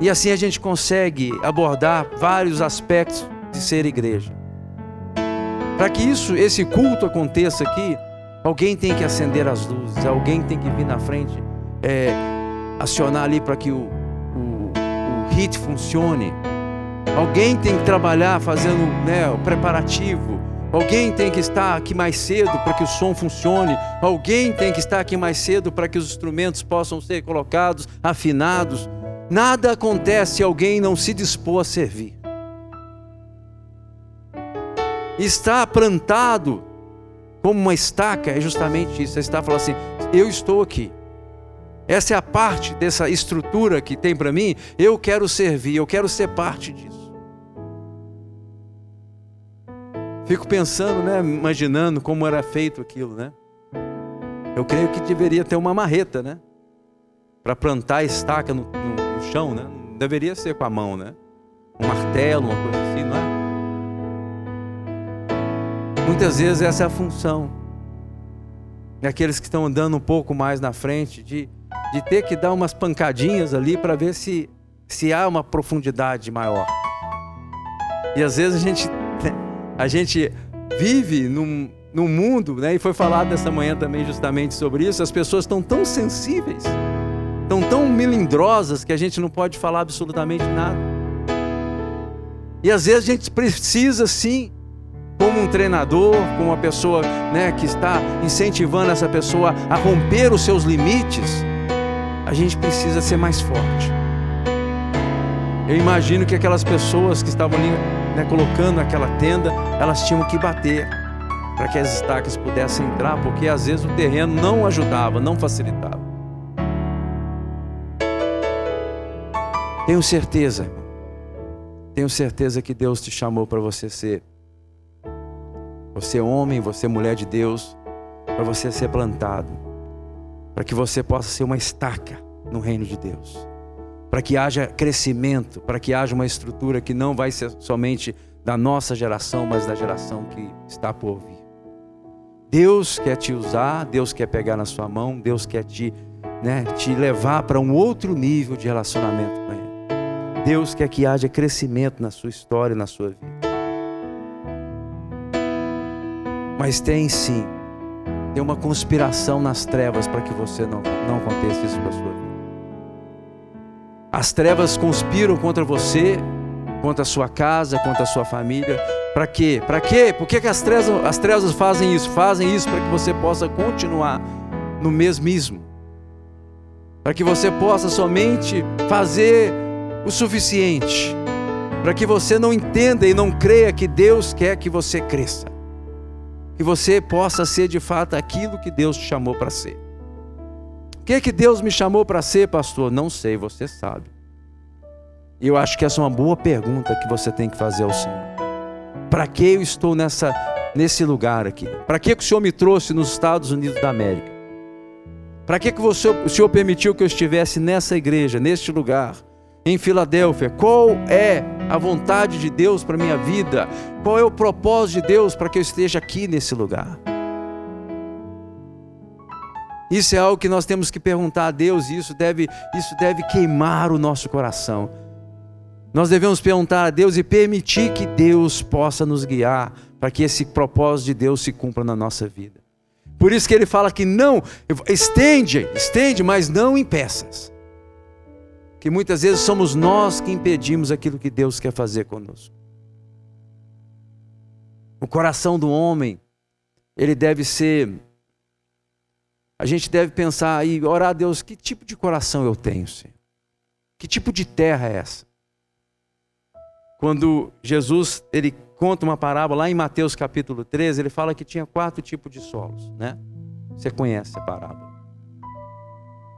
E assim a gente consegue abordar vários aspectos de ser igreja. Para que isso, esse culto aconteça aqui, alguém tem que acender as luzes, alguém tem que vir na frente, é, acionar ali para que o, o, o hit funcione. Alguém tem que trabalhar fazendo né, o preparativo. Alguém tem que estar aqui mais cedo para que o som funcione. Alguém tem que estar aqui mais cedo para que os instrumentos possam ser colocados, afinados. Nada acontece se alguém não se dispor a servir. Estar plantado como uma estaca é justamente isso. Está falando assim: eu estou aqui. Essa é a parte dessa estrutura que tem para mim. Eu quero servir, eu quero ser parte disso. Fico pensando, né, imaginando como era feito aquilo, né? Eu creio que deveria ter uma marreta, né? Para plantar a estaca no, no no chão, né? Deveria ser com a mão, né? Um martelo, uma coisa assim, não é? Muitas vezes essa é a função. E aqueles que estão andando um pouco mais na frente, de, de ter que dar umas pancadinhas ali para ver se, se há uma profundidade maior. E às vezes a gente, [laughs] a gente vive num, num mundo, né? e foi falado essa manhã também justamente sobre isso, as pessoas estão tão sensíveis estão tão melindrosas que a gente não pode falar absolutamente nada. E às vezes a gente precisa sim, como um treinador, como uma pessoa né, que está incentivando essa pessoa a romper os seus limites, a gente precisa ser mais forte. Eu imagino que aquelas pessoas que estavam ali né, colocando aquela tenda, elas tinham que bater para que as estacas pudessem entrar, porque às vezes o terreno não ajudava, não facilitava. Tenho certeza, tenho certeza que Deus te chamou para você ser, você homem, você mulher de Deus, para você ser plantado, para que você possa ser uma estaca no reino de Deus, para que haja crescimento, para que haja uma estrutura que não vai ser somente da nossa geração, mas da geração que está por vir. Deus quer te usar, Deus quer pegar na sua mão, Deus quer te, né, te levar para um outro nível de relacionamento com Ele. Deus quer que haja crescimento na sua história, na sua vida. Mas tem sim, tem uma conspiração nas trevas para que você não, não aconteça isso com a sua vida. As trevas conspiram contra você, contra a sua casa, contra a sua família. Para quê? Para quê? Por que, que as, trevas, as trevas fazem isso? Fazem isso para que você possa continuar no mesmismo. Para que você possa somente fazer o suficiente para que você não entenda e não creia que Deus quer que você cresça. Que você possa ser de fato aquilo que Deus te chamou para ser. O que é que Deus me chamou para ser, pastor? Não sei, você sabe. E eu acho que essa é uma boa pergunta que você tem que fazer ao Senhor. Para que eu estou nessa, nesse lugar aqui? Para que, que o Senhor me trouxe nos Estados Unidos da América? Para que, que você, o Senhor permitiu que eu estivesse nessa igreja, neste lugar? Em Filadélfia. Qual é a vontade de Deus para minha vida? Qual é o propósito de Deus para que eu esteja aqui nesse lugar? Isso é algo que nós temos que perguntar a Deus e isso deve, isso deve queimar o nosso coração. Nós devemos perguntar a Deus e permitir que Deus possa nos guiar para que esse propósito de Deus se cumpra na nossa vida. Por isso que ele fala que não, estende, estende, mas não em peças que muitas vezes somos nós que impedimos aquilo que Deus quer fazer conosco. O coração do homem, ele deve ser. A gente deve pensar e orar a Deus: que tipo de coração eu tenho, Senhor? Que tipo de terra é essa? Quando Jesus ele conta uma parábola lá em Mateus capítulo 13, ele fala que tinha quatro tipos de solos, né? Você conhece a parábola.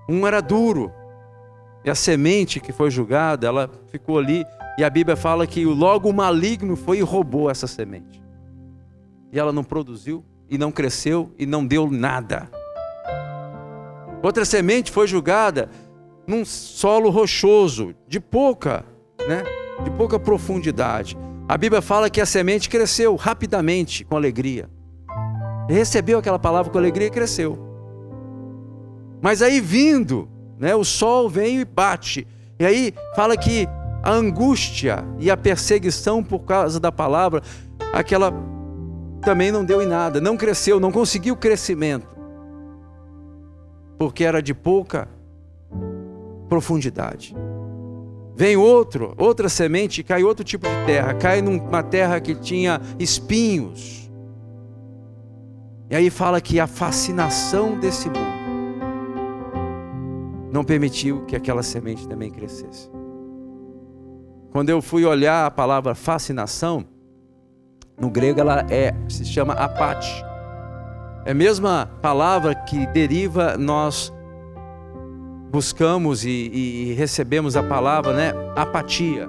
Um era duro, e a semente que foi julgada, ela ficou ali, e a Bíblia fala que logo o maligno foi e roubou essa semente. E ela não produziu, e não cresceu, e não deu nada. Outra semente foi julgada num solo rochoso, de pouca, né? De pouca profundidade. A Bíblia fala que a semente cresceu rapidamente, com alegria. Recebeu aquela palavra com alegria e cresceu. Mas aí vindo, né, o sol vem e bate. E aí fala que a angústia e a perseguição por causa da palavra, aquela também não deu em nada, não cresceu, não conseguiu crescimento. Porque era de pouca profundidade. Vem outro, outra semente, cai outro tipo de terra, cai numa terra que tinha espinhos. E aí fala que a fascinação desse mundo não permitiu que aquela semente também crescesse. Quando eu fui olhar a palavra fascinação, no grego ela é, se chama apate. É a mesma palavra que deriva nós buscamos e, e recebemos a palavra, né? Apatia.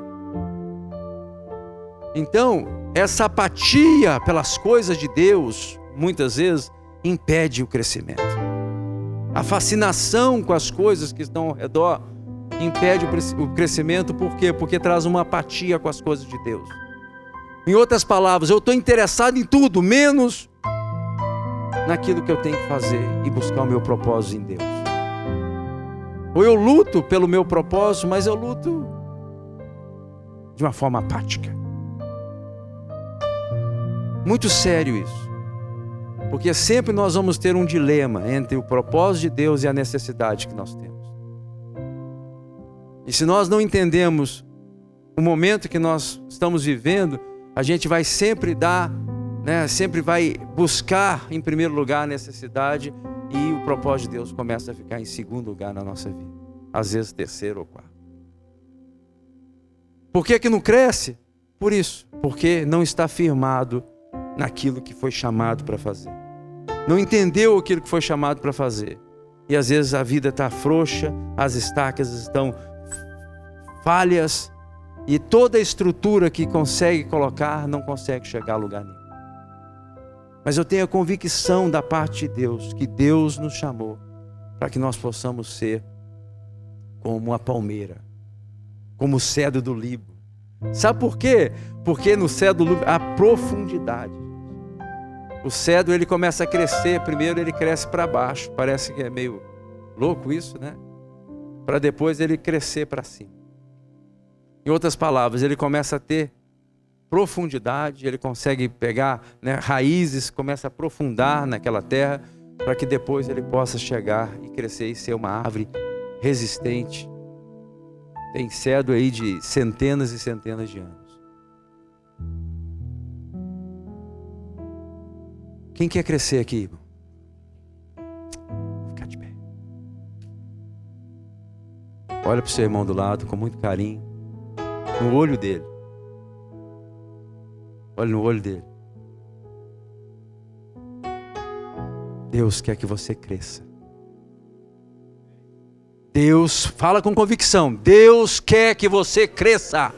Então, essa apatia pelas coisas de Deus, muitas vezes, impede o crescimento. A fascinação com as coisas que estão ao redor impede o crescimento, por quê? Porque traz uma apatia com as coisas de Deus. Em outras palavras, eu estou interessado em tudo, menos naquilo que eu tenho que fazer e buscar o meu propósito em Deus. Ou eu luto pelo meu propósito, mas eu luto de uma forma apática. Muito sério isso. Porque sempre nós vamos ter um dilema entre o propósito de Deus e a necessidade que nós temos. E se nós não entendemos o momento que nós estamos vivendo, a gente vai sempre dar, né, sempre vai buscar em primeiro lugar a necessidade e o propósito de Deus começa a ficar em segundo lugar na nossa vida, às vezes terceiro ou quarto. Por que, que não cresce? Por isso, porque não está firmado naquilo que foi chamado para fazer. Não entendeu aquilo que foi chamado para fazer. E às vezes a vida está frouxa, as estacas estão falhas, e toda a estrutura que consegue colocar não consegue chegar a lugar nenhum. Mas eu tenho a convicção da parte de Deus que Deus nos chamou para que nós possamos ser como a palmeira, como o cedro do Líbano. Sabe por quê? Porque no cedro do Líbano há profundidade. O cedro ele começa a crescer, primeiro ele cresce para baixo, parece que é meio louco isso, né? Para depois ele crescer para cima. Em outras palavras, ele começa a ter profundidade, ele consegue pegar né, raízes, começa a aprofundar naquela terra, para que depois ele possa chegar e crescer e ser uma árvore resistente. Tem cedro aí de centenas e centenas de anos. Quem quer crescer aqui, irmão? Ficar de pé. Olha para o seu irmão do lado com muito carinho, no olho dele. Olha no olho dele. Deus quer que você cresça. Deus, fala com convicção. Deus quer que você cresça.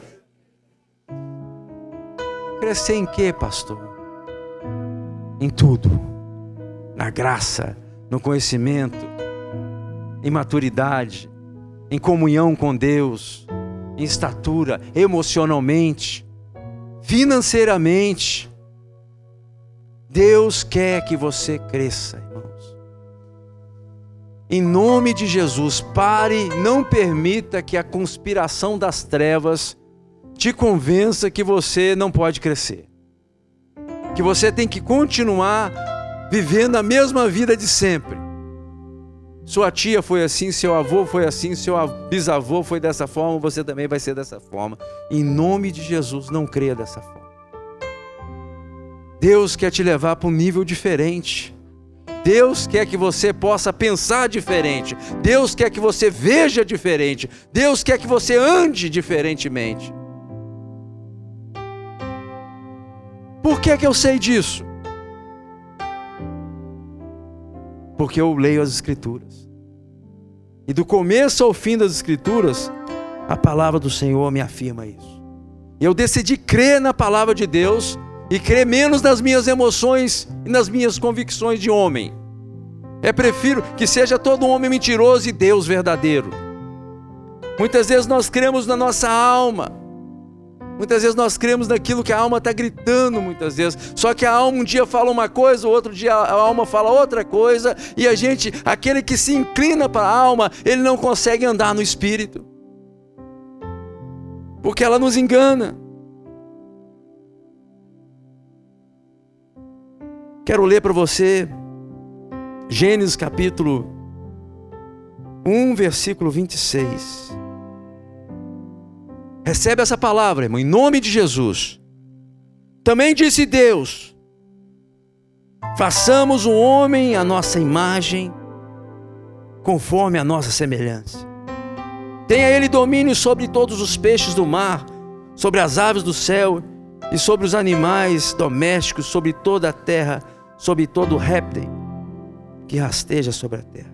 Crescer em quê, pastor? Em tudo. Na graça, no conhecimento, em maturidade, em comunhão com Deus, em estatura, emocionalmente financeiramente. Deus quer que você cresça, irmãos. Em nome de Jesus, pare, não permita que a conspiração das trevas te convença que você não pode crescer. Que você tem que continuar vivendo a mesma vida de sempre. Sua tia foi assim, seu avô foi assim, seu bisavô foi dessa forma, você também vai ser dessa forma. Em nome de Jesus, não creia dessa forma. Deus quer te levar para um nível diferente. Deus quer que você possa pensar diferente. Deus quer que você veja diferente. Deus quer que você ande diferentemente. Por que, que eu sei disso? Porque eu leio as Escrituras. E do começo ao fim das Escrituras, a palavra do Senhor me afirma isso. Eu decidi crer na palavra de Deus e crer menos nas minhas emoções e nas minhas convicções de homem. É prefiro que seja todo homem mentiroso e Deus verdadeiro. Muitas vezes nós cremos na nossa alma. Muitas vezes nós cremos naquilo que a alma está gritando, muitas vezes. Só que a alma um dia fala uma coisa, o outro dia a alma fala outra coisa, e a gente, aquele que se inclina para a alma, ele não consegue andar no espírito. Porque ela nos engana. Quero ler para você Gênesis capítulo 1, versículo 26. Recebe essa palavra, irmão, em nome de Jesus. Também disse Deus: façamos o homem à nossa imagem, conforme a nossa semelhança. Tenha ele domínio sobre todos os peixes do mar, sobre as aves do céu e sobre os animais domésticos, sobre toda a terra sobre todo réptil que rasteja sobre a terra.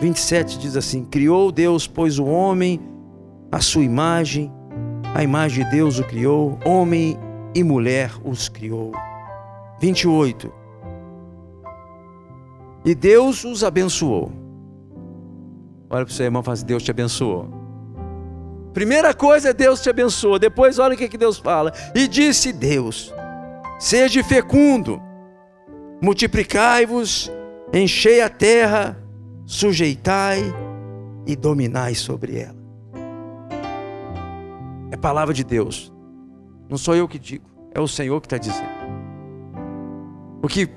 27 diz assim: Criou Deus, pois o homem, a sua imagem, a imagem de Deus o criou, homem e mulher os criou. 28. E Deus os abençoou. Olha para o seu irmão e fala assim: Deus te abençoou. Primeira coisa é Deus te abençoou. Depois, olha o que, que Deus fala. E disse Deus: Seja fecundo Multiplicai-vos, enchei a terra, sujeitai e dominai sobre ela. É palavra de Deus. Não sou eu que digo, é o Senhor que está dizendo. O que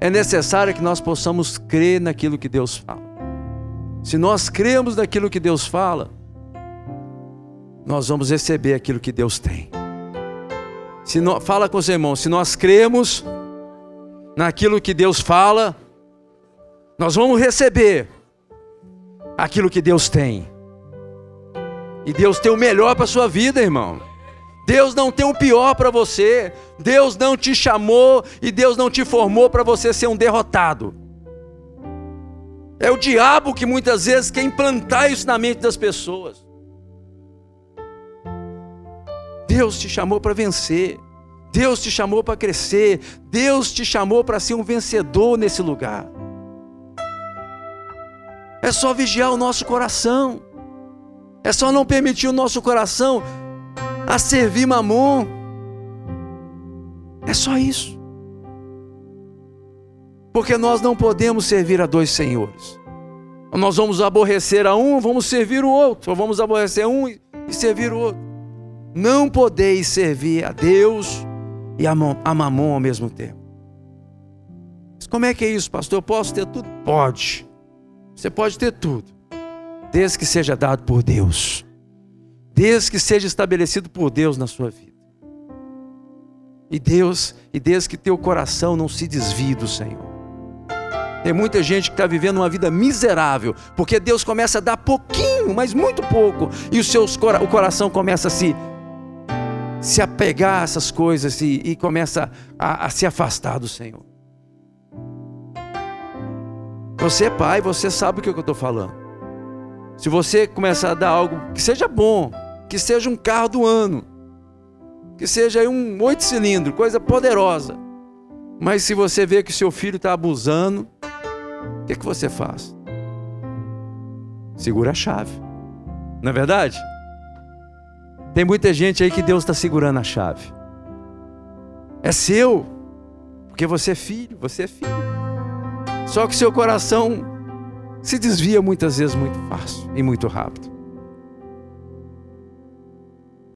é necessário é que nós possamos crer naquilo que Deus fala. Se nós cremos naquilo que Deus fala, nós vamos receber aquilo que Deus tem. Se no, fala com os irmãos, se nós cremos, naquilo que Deus fala, nós vamos receber aquilo que Deus tem. E Deus tem o melhor para a sua vida, irmão. Deus não tem o pior para você. Deus não te chamou e Deus não te formou para você ser um derrotado. É o diabo que muitas vezes quer implantar isso na mente das pessoas. Deus te chamou para vencer. Deus te chamou para crescer, Deus te chamou para ser um vencedor nesse lugar. É só vigiar o nosso coração, é só não permitir o nosso coração a servir mamon. É só isso. Porque nós não podemos servir a dois senhores. Nós vamos aborrecer a um, vamos servir o outro, ou vamos aborrecer um e servir o outro. Não podeis servir a Deus e a mamon ao mesmo tempo. Mas como é que é isso, pastor? Eu posso ter tudo? Pode. Você pode ter tudo, desde que seja dado por Deus, desde que seja estabelecido por Deus na sua vida. E Deus, e desde que teu coração não se desvie do Senhor. Tem muita gente que está vivendo uma vida miserável, porque Deus começa a dar pouquinho, mas muito pouco, e o, seu, o coração começa a se se apegar a essas coisas e, e começa a, a se afastar do Senhor. Você é pai, você sabe o que eu estou falando. Se você começar a dar algo que seja bom, que seja um carro do ano, que seja um oito cilindros, coisa poderosa, mas se você vê que seu filho está abusando, o que, que você faz? Segura a chave, não é verdade? Tem muita gente aí que Deus está segurando a chave. É seu, porque você é filho, você é filho. Só que seu coração se desvia muitas vezes muito fácil e muito rápido.